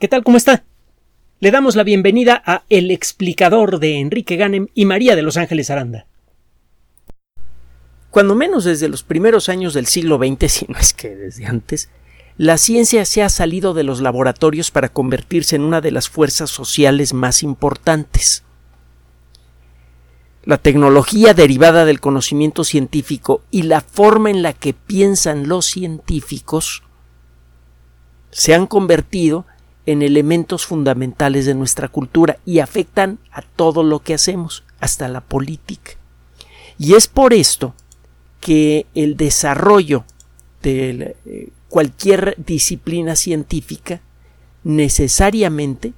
¿Qué tal? ¿Cómo está? Le damos la bienvenida a El explicador de Enrique Ganem y María de Los Ángeles Aranda. Cuando menos desde los primeros años del siglo XX, si no es que desde antes, la ciencia se ha salido de los laboratorios para convertirse en una de las fuerzas sociales más importantes. La tecnología derivada del conocimiento científico y la forma en la que piensan los científicos se han convertido en elementos fundamentales de nuestra cultura y afectan a todo lo que hacemos, hasta la política. Y es por esto que el desarrollo de eh, cualquier disciplina científica necesariamente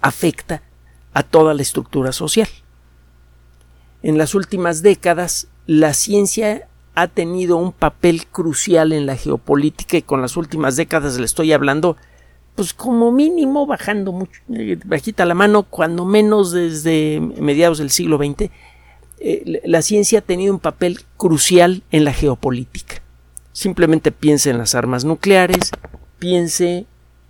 afecta a toda la estructura social. En las últimas décadas, la ciencia ha tenido un papel crucial en la geopolítica y con las últimas décadas le estoy hablando pues como mínimo bajando mucho, bajita la mano, cuando menos desde mediados del siglo XX, eh, la ciencia ha tenido un papel crucial en la geopolítica. Simplemente piense en las armas nucleares, piense,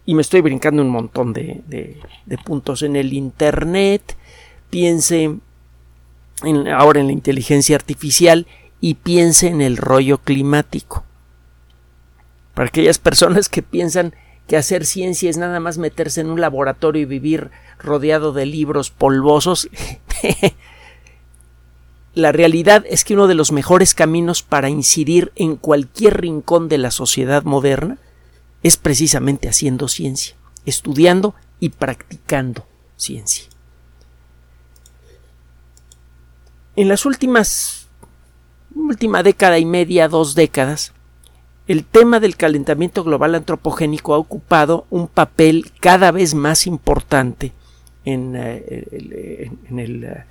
y me estoy brincando un montón de, de, puntos en el Internet, piense en, ahora en la inteligencia artificial y piense en el rollo climático. Para aquellas personas que piensan que hacer ciencia es nada más meterse en un laboratorio y vivir rodeado de libros polvosos. la realidad es que uno de los mejores caminos para incidir en cualquier rincón de la sociedad moderna es precisamente haciendo ciencia, estudiando y practicando ciencia. En las últimas última década y media, dos décadas, el tema del calentamiento global antropogénico ha ocupado un papel cada vez más importante en, eh, el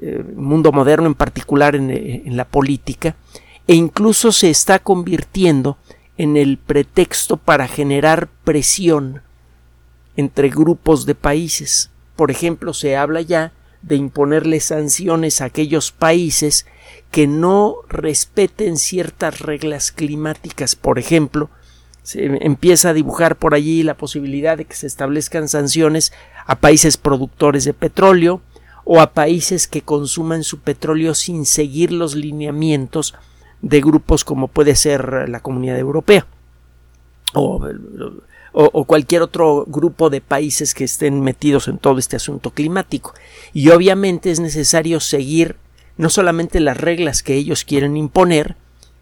eh, mundo moderno, en particular en, la política, e incluso se está convirtiendo en el pretexto para generar presión entre grupos de países. Por ejemplo, se habla ya de imponerle sanciones a aquellos países que no respeten ciertas reglas climáticas. Por ejemplo, se empieza a dibujar por allí la posibilidad de que se establezcan sanciones a países productores de petróleo o a países que consuman su petróleo sin seguir los lineamientos de grupos como puede ser la Comunidad Europea o, o, cualquier otro grupo de países que estén metidos en todo este asunto climático. Y obviamente es necesario seguir no solamente las reglas que ellos quieren imponer,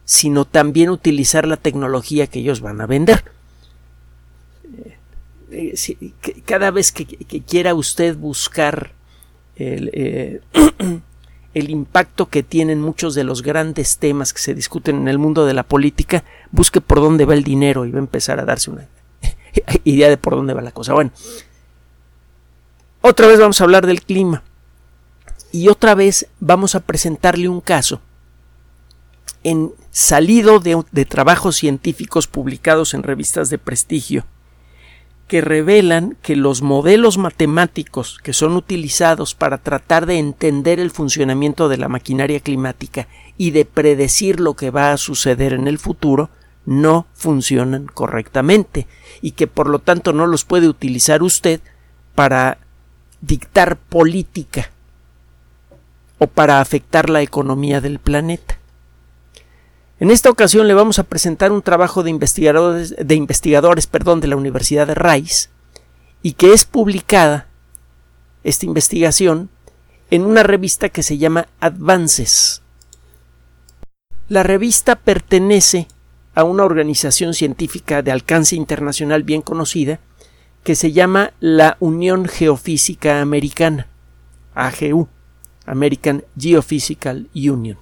sino también utilizar la tecnología que ellos van a vender. Eh, eh, cada vez que, quiera usted buscar el, eh, el, impacto que tienen muchos de los grandes temas que se discuten en el mundo de la política, busque por dónde va el dinero y va a empezar a darse una idea de por dónde va la cosa. Bueno, otra vez vamos a hablar del clima y otra vez vamos a presentarle un caso en salido de, de, trabajos científicos publicados en revistas de prestigio que revelan que los modelos matemáticos que son utilizados para tratar de entender el funcionamiento de la maquinaria climática y de predecir lo que va a suceder en el futuro no funcionan correctamente y que por lo tanto no los puede utilizar usted para dictar política o para afectar la economía del planeta. En esta ocasión le vamos a presentar un trabajo de investigadores, de, investigadores perdón, de la Universidad de Rice y que es publicada esta investigación en una revista que se llama Advances. La revista pertenece a una organización científica de alcance internacional bien conocida que se llama la Unión Geofísica Americana, AGU. American Geophysical Union.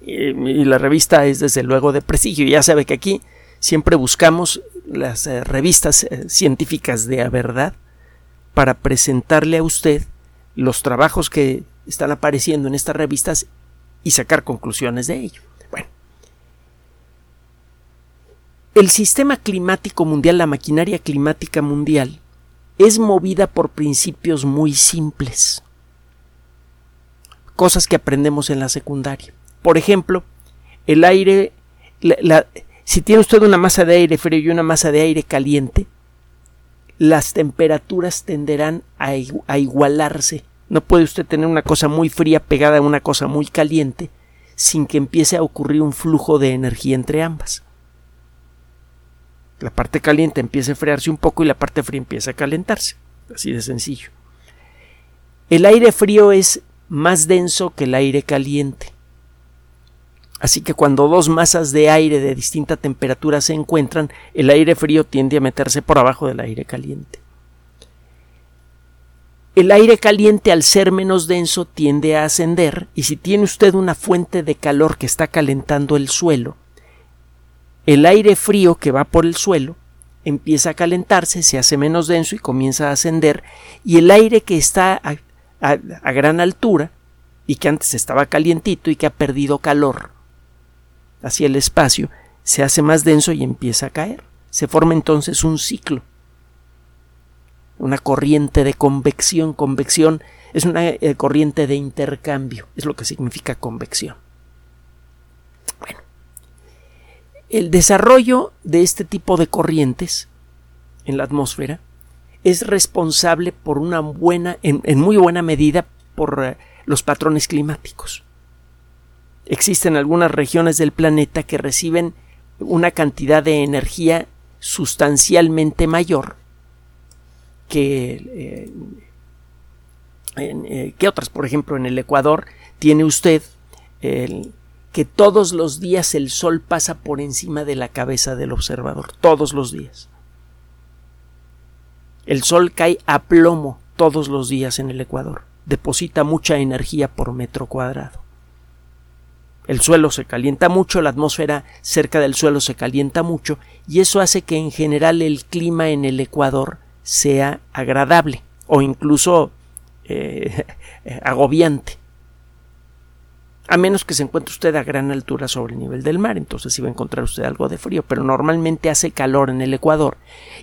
Y, la revista es desde luego de prestigio. Ya sabe que aquí siempre buscamos las eh, revistas eh, científicas de la verdad para presentarle a usted los trabajos que están apareciendo en estas revistas y sacar conclusiones de ello. Bueno, el sistema climático mundial, la maquinaria climática mundial, es movida por principios muy simples cosas que aprendemos en la secundaria. Por ejemplo, el aire, Si tiene usted una masa de aire frío y una masa de aire caliente, las temperaturas tenderán a, a igualarse. No puede usted tener una cosa muy fría pegada a una cosa muy caliente sin que empiece a ocurrir un flujo de energía entre ambas. La parte caliente empieza a enfriarse un poco y la parte fría empieza a calentarse. Así de sencillo. El aire frío es más denso que el aire caliente. Así que cuando dos masas de aire de distinta temperatura se encuentran, el aire frío tiende a meterse por abajo del aire caliente. El aire caliente al ser menos denso tiende a ascender y si tiene usted una fuente de calor que está calentando el suelo, el aire frío que va por el suelo empieza a calentarse, se hace menos denso y comienza a ascender y el aire que está a, gran altura y que antes estaba calientito y que ha perdido calor hacia el espacio, se hace más denso y empieza a caer. Se forma entonces un ciclo, una corriente de convección. Convección es una eh, corriente de intercambio, es lo que significa convección. Bueno, el desarrollo de este tipo de corrientes en la atmósfera es responsable por una buena, en, en muy buena medida, por eh, los patrones climáticos. Existen algunas regiones del planeta que reciben una cantidad de energía sustancialmente mayor que, eh, eh, que otras. Por ejemplo, en el Ecuador tiene usted que todos los días el sol pasa por encima de la cabeza del observador, todos los días. El sol cae a plomo todos los días en el Ecuador, deposita mucha energía por metro cuadrado. El suelo se calienta mucho, la atmósfera cerca del suelo se calienta mucho y eso hace que en general el clima en el Ecuador sea agradable o incluso eh, agobiante. A menos que se encuentre usted a gran altura sobre el nivel del mar, entonces sí va a encontrar usted algo de frío, pero normalmente hace calor en el Ecuador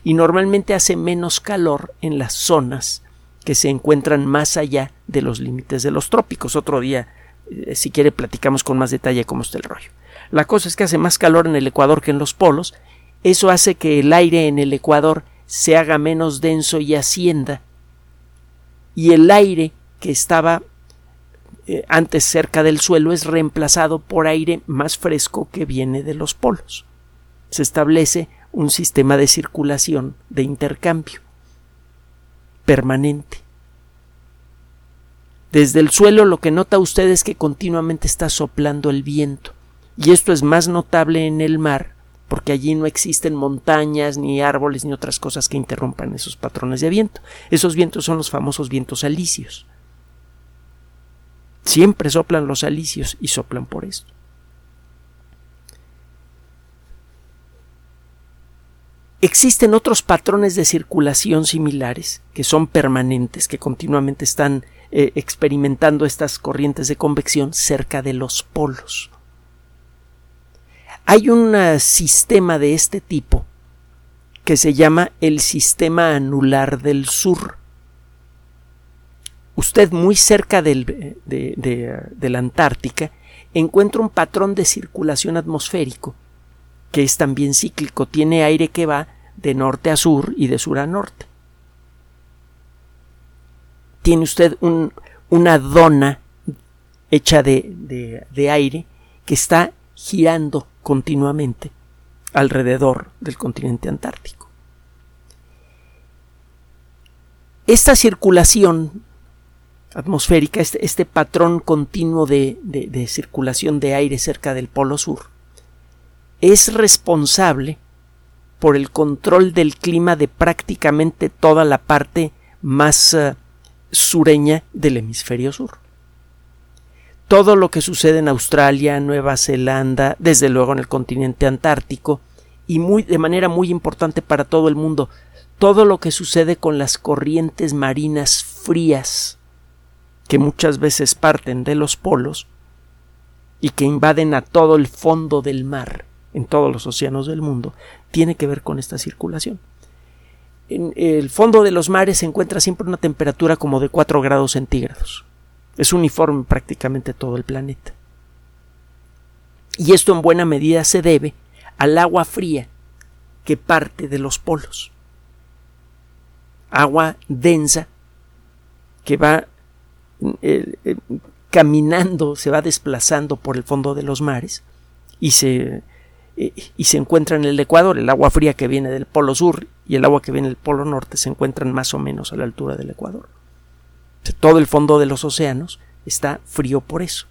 y normalmente hace menos calor en las zonas que se encuentran más allá de los límites de los trópicos. Otro día eh, si quiere platicamos con más detalle cómo está el rollo. La cosa es que hace más calor en el Ecuador que en los polos, eso hace que el aire en el Ecuador se haga menos denso y ascienda, y el aire que estaba eh, antes cerca del suelo es reemplazado por aire más fresco que viene de los polos. Se establece un sistema de circulación, de intercambio permanente. Desde el suelo lo que nota usted es que continuamente está soplando el viento, y esto es más notable en el mar, porque allí no existen montañas, ni árboles, ni otras cosas que interrumpan esos patrones de viento. Esos vientos son los famosos vientos alisios. Siempre soplan los alisios y soplan por esto. Existen otros patrones de circulación similares que son permanentes, que continuamente están eh, experimentando estas corrientes de convección cerca de los polos. Hay un sistema de este tipo que se llama el sistema anular del sur. Usted muy cerca del, de, de la Antártica encuentra un patrón de circulación atmosférico que es también cíclico, tiene aire que va de norte a sur y de sur a norte tiene usted una dona hecha de, de aire que está girando continuamente alrededor del continente antártico. Esta circulación atmosférica, este, este patrón continuo de, de, circulación de aire cerca del Polo Sur, es responsable por el control del clima de prácticamente toda la parte más eh, sureña del hemisferio sur. Todo lo que sucede en Australia, Nueva Zelanda, desde luego en el continente antártico, y muy, de manera muy importante para todo el mundo, todo lo que sucede con las corrientes marinas frías, que muchas veces parten de los polos y que invaden a todo el fondo del mar, en todos los océanos del mundo, tiene que ver con esta circulación en el fondo de los mares se encuentra siempre una temperatura como de 4 grados centígrados. Es uniforme prácticamente todo el planeta. Y esto en buena medida se debe al agua fría que parte de los polos. Agua densa que va eh, eh, caminando, se va desplazando por el fondo de los mares y se, eh, y se encuentra en el Ecuador. El agua fría que viene del polo sur y el agua que viene del polo norte se encuentran más o menos a la altura del Ecuador. Todo el fondo de los océanos está frío por eso.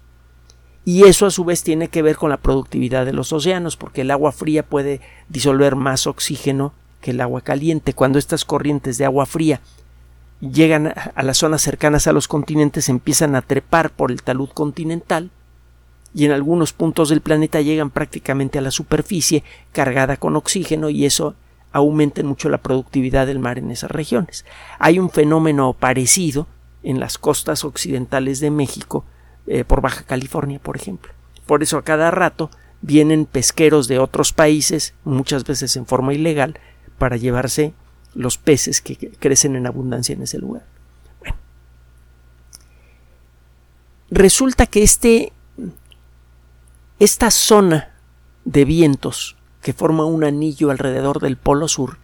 Y eso a su vez tiene que ver con la productividad de los océanos, porque el agua fría puede disolver más oxígeno que el agua caliente. Cuando estas corrientes de agua fría llegan a las zonas cercanas a los continentes, empiezan a trepar por el talud continental y en algunos puntos del planeta llegan prácticamente a la superficie cargada con oxígeno y eso aumenta mucho la productividad del mar en esas regiones. Hay un fenómeno parecido en las costas occidentales de México, eh, por Baja California, por ejemplo. Por eso a cada rato vienen pesqueros de otros países, muchas veces en forma ilegal, para llevarse los peces que crecen en abundancia en ese lugar. Resulta que este, esta zona de vientos que forma un anillo alrededor del Polo Sur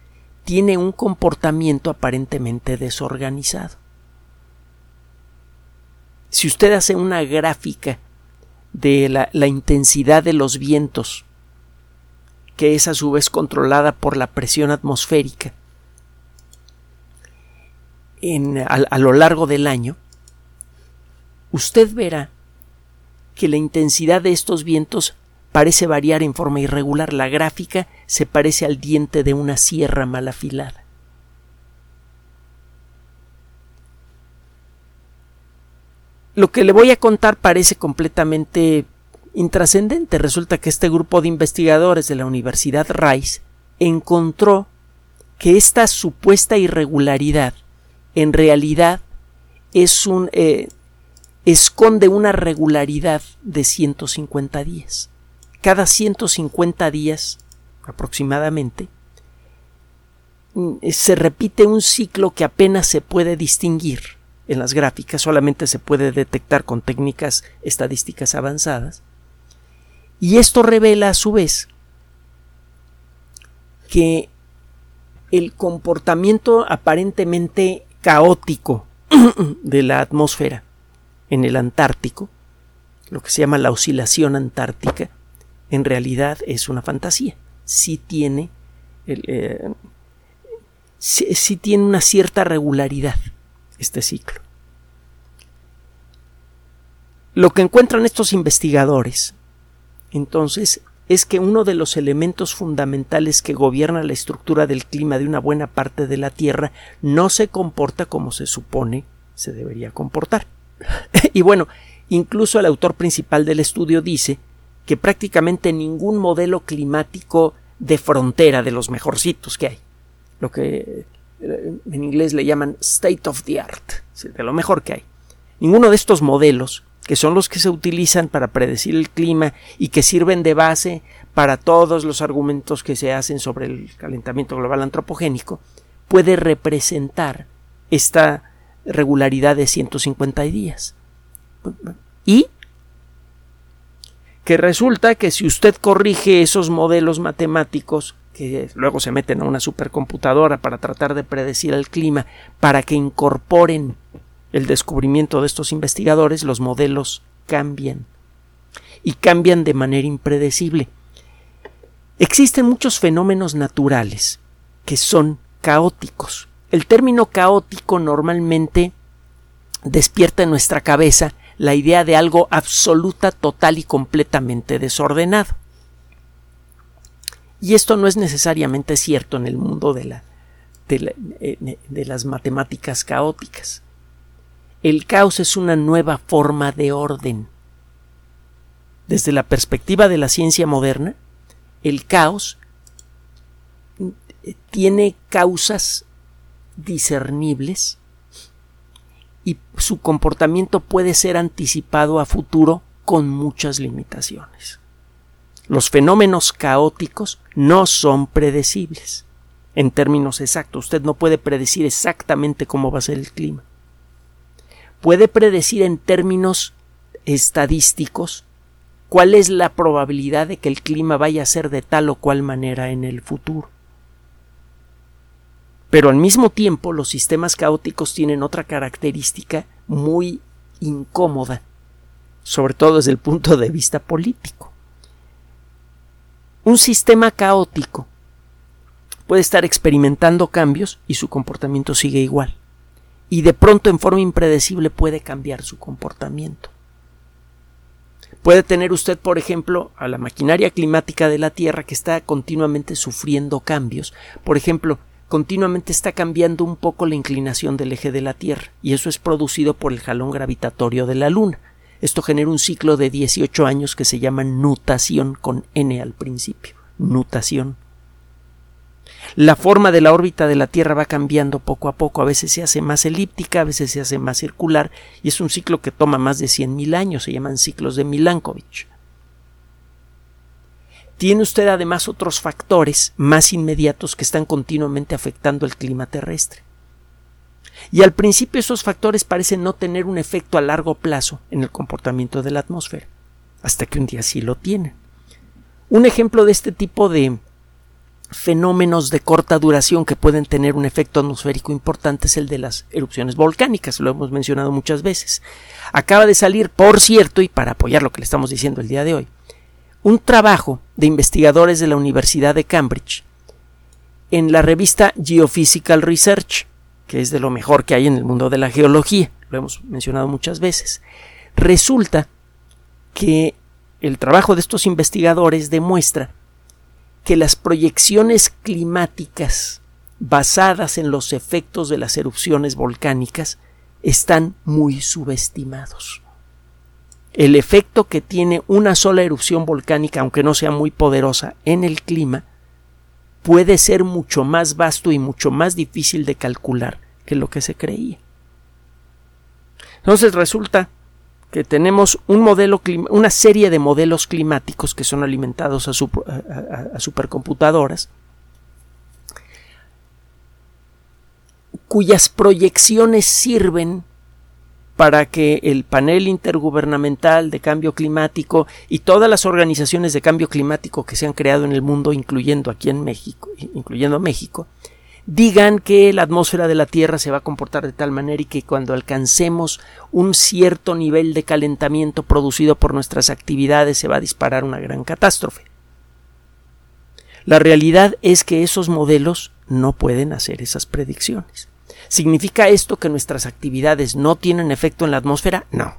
tiene un comportamiento aparentemente desorganizado. Si usted hace una gráfica de la, intensidad de los vientos, que es a su vez controlada por la presión atmosférica, a, a lo largo del año, usted verá que la intensidad de estos vientos parece variar en forma irregular. La gráfica se parece al diente de una sierra mal afilada. Lo que le voy a contar parece completamente intrascendente. Resulta que este grupo de investigadores de la Universidad Rice encontró que esta supuesta irregularidad en realidad es un eh, esconde una regularidad de 150 días. Cada 150 días aproximadamente mm, se repite un ciclo que apenas se puede distinguir en las gráficas, solamente se puede detectar con técnicas estadísticas avanzadas. Y esto revela a su vez que el comportamiento aparentemente caótico de la atmósfera en el Antártico, lo que se llama la oscilación antártica, en realidad es una fantasía. Sí tiene, eh, tiene una cierta regularidad este ciclo. Lo que encuentran estos investigadores, entonces, es que uno de los elementos fundamentales que gobierna la estructura del clima de una buena parte de la Tierra no se comporta como se supone se debería comportar. y bueno, incluso el autor principal del estudio dice que prácticamente ningún modelo climático de frontera de los mejorcitos que hay, lo que eh, en inglés le llaman state of the art, de lo mejor que hay. Ninguno de estos modelos que son los que se utilizan para predecir el clima y que sirven de base para todos los argumentos que se hacen sobre el calentamiento global antropogénico, puede representar esta regularidad de 150 días. Y que resulta que si usted corrige esos modelos matemáticos que luego se meten a una supercomputadora para tratar de predecir el clima, para que incorporen el descubrimiento de estos investigadores, los modelos cambian y cambian de manera impredecible. Existen muchos fenómenos naturales que son caóticos. El término caótico normalmente despierta en nuestra cabeza la idea de algo absoluta, total y completamente desordenado. Y esto no es necesariamente cierto en el mundo de, eh, las matemáticas caóticas. El caos es una nueva forma de orden. Desde la perspectiva de la ciencia moderna, el caos tiene causas discernibles y su comportamiento puede ser anticipado a futuro con muchas limitaciones. Los fenómenos caóticos no son predecibles. En términos exactos, usted no puede predecir exactamente cómo va a ser el clima puede predecir en términos estadísticos cuál es la probabilidad de que el clima vaya a ser de tal o cual manera en el futuro. Pero al mismo tiempo los sistemas caóticos tienen otra característica muy incómoda, sobre todo desde el punto de vista político. Un sistema caótico puede estar experimentando cambios y su comportamiento sigue igual. Y de pronto en forma impredecible puede cambiar su comportamiento. Puede tener usted, por ejemplo, a la maquinaria climática de la Tierra que está continuamente sufriendo cambios. Por ejemplo, continuamente está cambiando un poco la inclinación del eje de la Tierra, y eso es producido por el jalón gravitatorio de la Luna. Esto genera un ciclo de 18 años que se llama nutación con n al principio. Nutación. La forma de la órbita de la Tierra va cambiando poco a poco, a veces se hace más elíptica, a veces se hace más circular, y es un ciclo que toma más de 100.000 años, se llaman ciclos de Milankovitch. Tiene usted además otros factores más inmediatos que están continuamente afectando el clima terrestre. Y al principio esos factores parecen no tener un efecto a largo plazo en el comportamiento de la atmósfera, hasta que un día sí lo tienen. Un ejemplo de este tipo de fenómenos de corta duración que pueden tener un efecto atmosférico importante es el de las erupciones volcánicas, lo hemos mencionado muchas veces. Acaba de salir, por cierto, y para apoyar lo que le estamos diciendo el día de hoy, un trabajo de investigadores de la Universidad de Cambridge en la revista Geophysical Research, que es de lo mejor que hay en el mundo de la geología, lo hemos mencionado muchas veces. Resulta que el trabajo de estos investigadores demuestra que las proyecciones climáticas basadas en los efectos de las erupciones volcánicas están muy subestimados el efecto que tiene una sola erupción volcánica, aunque no sea muy poderosa, en el clima, puede ser mucho más vasto y mucho más difícil de calcular que lo que se creía. Entonces resulta que tenemos un modelo, una serie de modelos climáticos que son alimentados a, supercomputadoras, cuyas proyecciones sirven para que el panel intergubernamental de cambio climático y todas las organizaciones de cambio climático que se han creado en el mundo, incluyendo aquí en México, incluyendo México, digan que la atmósfera de la Tierra se va a comportar de tal manera y que cuando alcancemos un cierto nivel de calentamiento producido por nuestras actividades se va a disparar una gran catástrofe. La realidad es que esos modelos no pueden hacer esas predicciones. ¿Significa esto que nuestras actividades no tienen efecto en la atmósfera? No.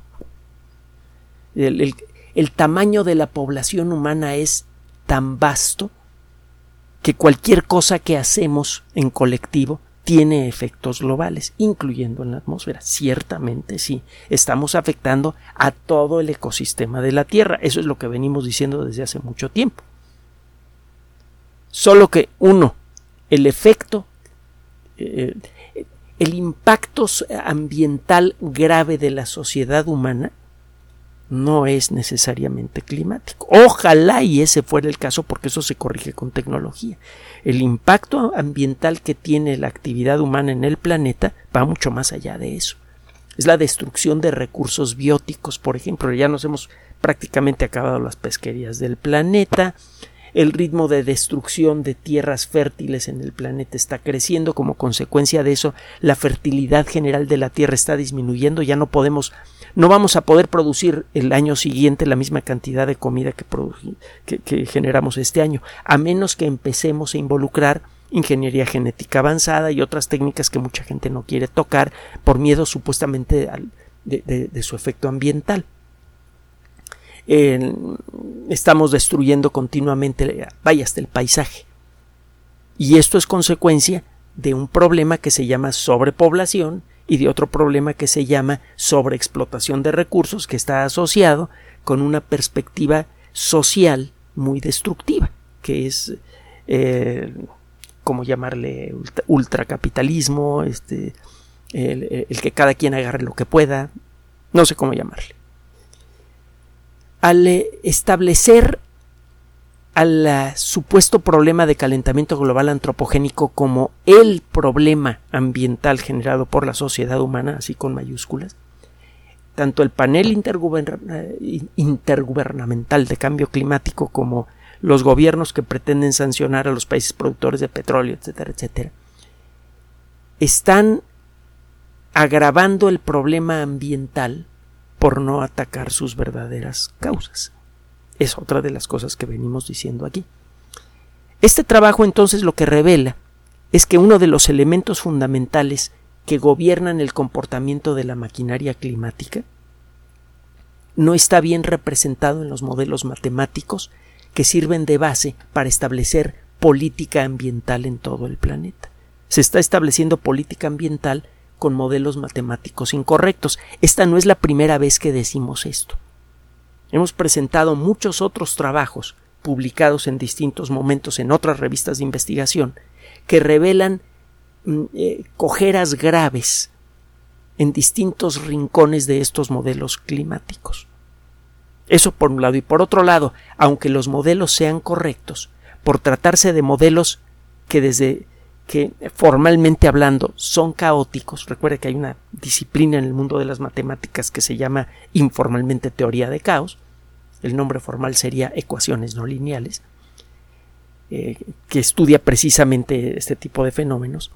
El, tamaño de la población humana es tan vasto que cualquier cosa que hacemos en colectivo tiene efectos globales, incluyendo en la atmósfera. Ciertamente sí, estamos afectando a todo el ecosistema de la Tierra. Eso es lo que venimos diciendo desde hace mucho tiempo. Solo que, uno, el efecto, eh, el impacto ambiental grave de la sociedad humana no es necesariamente climático. Ojalá y ese fuera el caso porque eso se corrige con tecnología. El impacto ambiental que tiene la actividad humana en el planeta va mucho más allá de eso. Es la destrucción de recursos bióticos, por ejemplo, ya nos hemos prácticamente acabado las pesquerías del planeta, el ritmo de destrucción de tierras fértiles en el planeta está creciendo, como consecuencia de eso la fertilidad general de la tierra está disminuyendo, ya no podemos, no vamos a poder producir el año siguiente la misma cantidad de comida que, generamos este año, a menos que empecemos a involucrar ingeniería genética avanzada y otras técnicas que mucha gente no quiere tocar por miedo supuestamente de su efecto ambiental estamos destruyendo continuamente, vaya hasta el paisaje. Y esto es consecuencia de un problema que se llama sobrepoblación y de otro problema que se llama sobreexplotación de recursos que está asociado con una perspectiva social muy destructiva, que es eh, como llamarle ultracapitalismo, este, el que cada quien agarre lo que pueda, no sé cómo llamarle al eh, establecer al eh, supuesto problema de calentamiento global antropogénico como el problema ambiental generado por la sociedad humana, así con mayúsculas, tanto el panel intergubernamental de cambio climático como los gobiernos que pretenden sancionar a los países productores de petróleo, etcétera, etcétera, están agravando el problema ambiental por no atacar sus verdaderas causas. Es otra de las cosas que venimos diciendo aquí. Este trabajo entonces lo que revela es que uno de los elementos fundamentales que gobiernan el comportamiento de la maquinaria climática no está bien representado en los modelos matemáticos que sirven de base para establecer política ambiental en todo el planeta. Se está estableciendo política ambiental con modelos matemáticos incorrectos. Esta no es la primera vez que decimos esto. Hemos presentado muchos otros trabajos publicados en distintos momentos en otras revistas de investigación que revelan mm, eh, cojeras graves en distintos rincones de estos modelos climáticos. Eso por un lado. Y por otro lado, aunque los modelos sean correctos, por tratarse de modelos que desde que formalmente hablando son caóticos, recuerde que hay una disciplina en el mundo de las matemáticas que se llama informalmente teoría de caos, el nombre formal sería ecuaciones no lineales, eh, que estudia precisamente este tipo de fenómenos,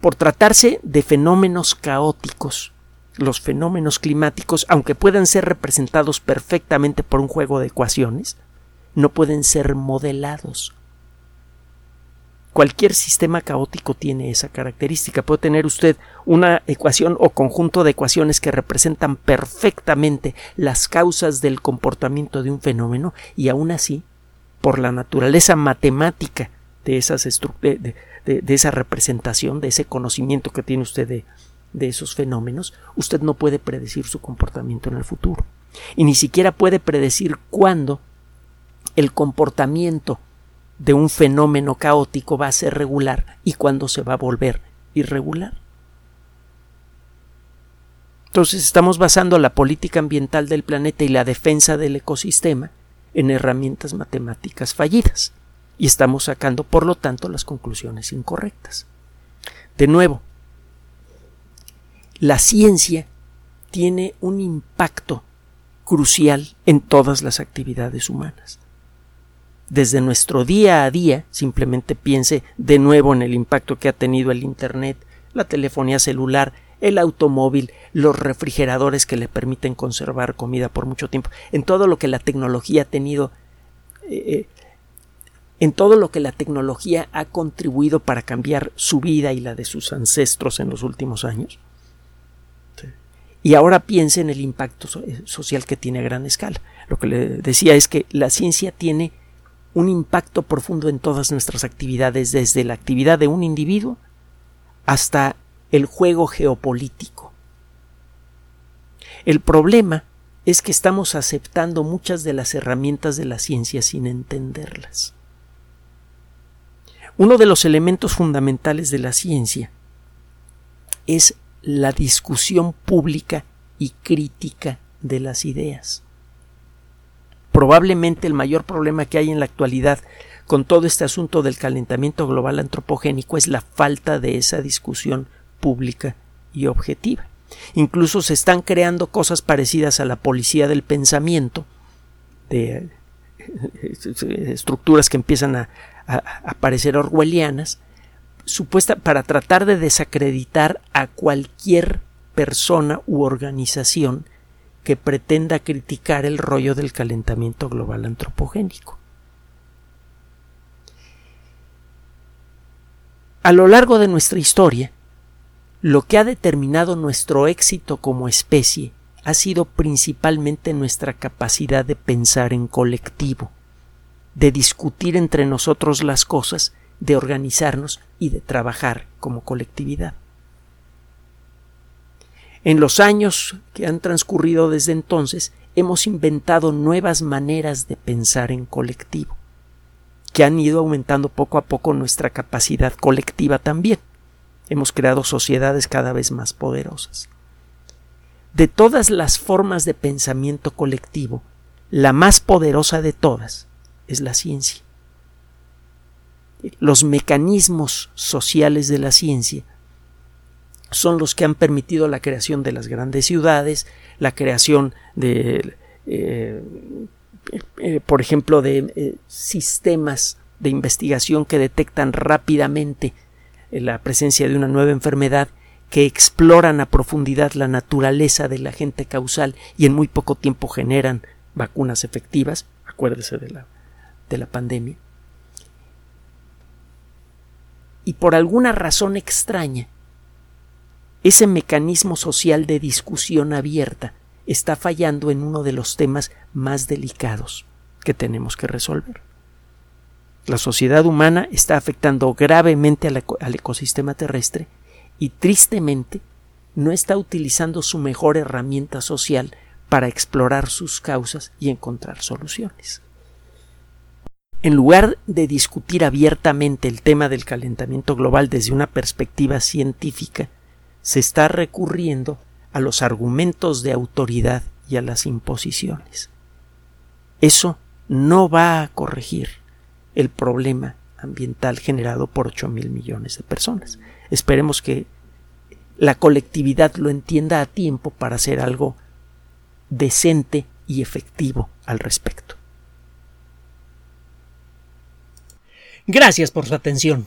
por tratarse de fenómenos caóticos, los fenómenos climáticos, aunque puedan ser representados perfectamente por un juego de ecuaciones, no pueden ser modelados. Cualquier sistema caótico tiene esa característica. Puede tener usted una ecuación o conjunto de ecuaciones que representan perfectamente las causas del comportamiento de un fenómeno y aún así, por la naturaleza matemática de, esas de, de esa representación, de ese conocimiento que tiene usted de, de esos fenómenos, usted no puede predecir su comportamiento en el futuro. Y ni siquiera puede predecir cuándo el comportamiento de un fenómeno caótico va a ser regular y cuándo se va a volver irregular. Entonces estamos basando la política ambiental del planeta y la defensa del ecosistema en herramientas matemáticas fallidas y estamos sacando por lo tanto las conclusiones incorrectas. De nuevo, la ciencia tiene un impacto crucial en todas las actividades humanas. Desde nuestro día a día, simplemente piense de nuevo en el impacto que ha tenido el Internet, la telefonía celular, el automóvil, los refrigeradores que le permiten conservar comida por mucho tiempo, en todo lo que la tecnología ha tenido, eh, eh, en todo lo que la tecnología ha contribuido para cambiar su vida y la de sus ancestros en los últimos años. Y ahora piense en el impacto eh, social que tiene a gran escala. Lo que le decía es que la ciencia tiene un impacto profundo en todas nuestras actividades, desde la actividad de un individuo hasta el juego geopolítico. El problema es que estamos aceptando muchas de las herramientas de la ciencia sin entenderlas. Uno de los elementos fundamentales de la ciencia es la discusión pública y crítica de las ideas. Probablemente el mayor problema que hay en la actualidad con todo este asunto del calentamiento global antropogénico es la falta de esa discusión pública y objetiva. Incluso se están creando cosas parecidas a la policía del pensamiento, de eh, estructuras que empiezan a, a, parecer orwellianas, supuesta para tratar de desacreditar a cualquier persona u organización que pretenda criticar el rollo del calentamiento global antropogénico. A lo largo de nuestra historia, lo que ha determinado nuestro éxito como especie ha sido principalmente nuestra capacidad de pensar en colectivo, de discutir entre nosotros las cosas de organizarnos y de trabajar como colectividad. En los años que han transcurrido desde entonces, hemos inventado nuevas maneras de pensar en colectivo, que han ido aumentando poco a poco nuestra capacidad colectiva también. Hemos creado sociedades cada vez más poderosas. De todas las formas de pensamiento colectivo, la más poderosa de todas es la ciencia los mecanismos sociales de la ciencia son los que han permitido la creación de las grandes ciudades, la creación de, eh, eh, por ejemplo, de eh, sistemas de investigación que detectan rápidamente la presencia de una nueva enfermedad, que exploran a profundidad la naturaleza del agente causal y en muy poco tiempo generan vacunas efectivas. Acuérdese de la, de la pandemia. Y por alguna razón extraña, ese mecanismo social de discusión abierta está fallando en uno de los temas más delicados que tenemos que resolver. La sociedad humana está afectando gravemente al, ecosistema terrestre y tristemente no está utilizando su mejor herramienta social para explorar sus causas y encontrar soluciones. En lugar de discutir abiertamente el tema del calentamiento global desde una perspectiva científica, se está recurriendo a los argumentos de autoridad y a las imposiciones. Eso no va a corregir el problema ambiental generado por ocho mil millones de personas. Esperemos que la colectividad lo entienda a tiempo para hacer algo decente y efectivo al respecto. Gracias por su atención.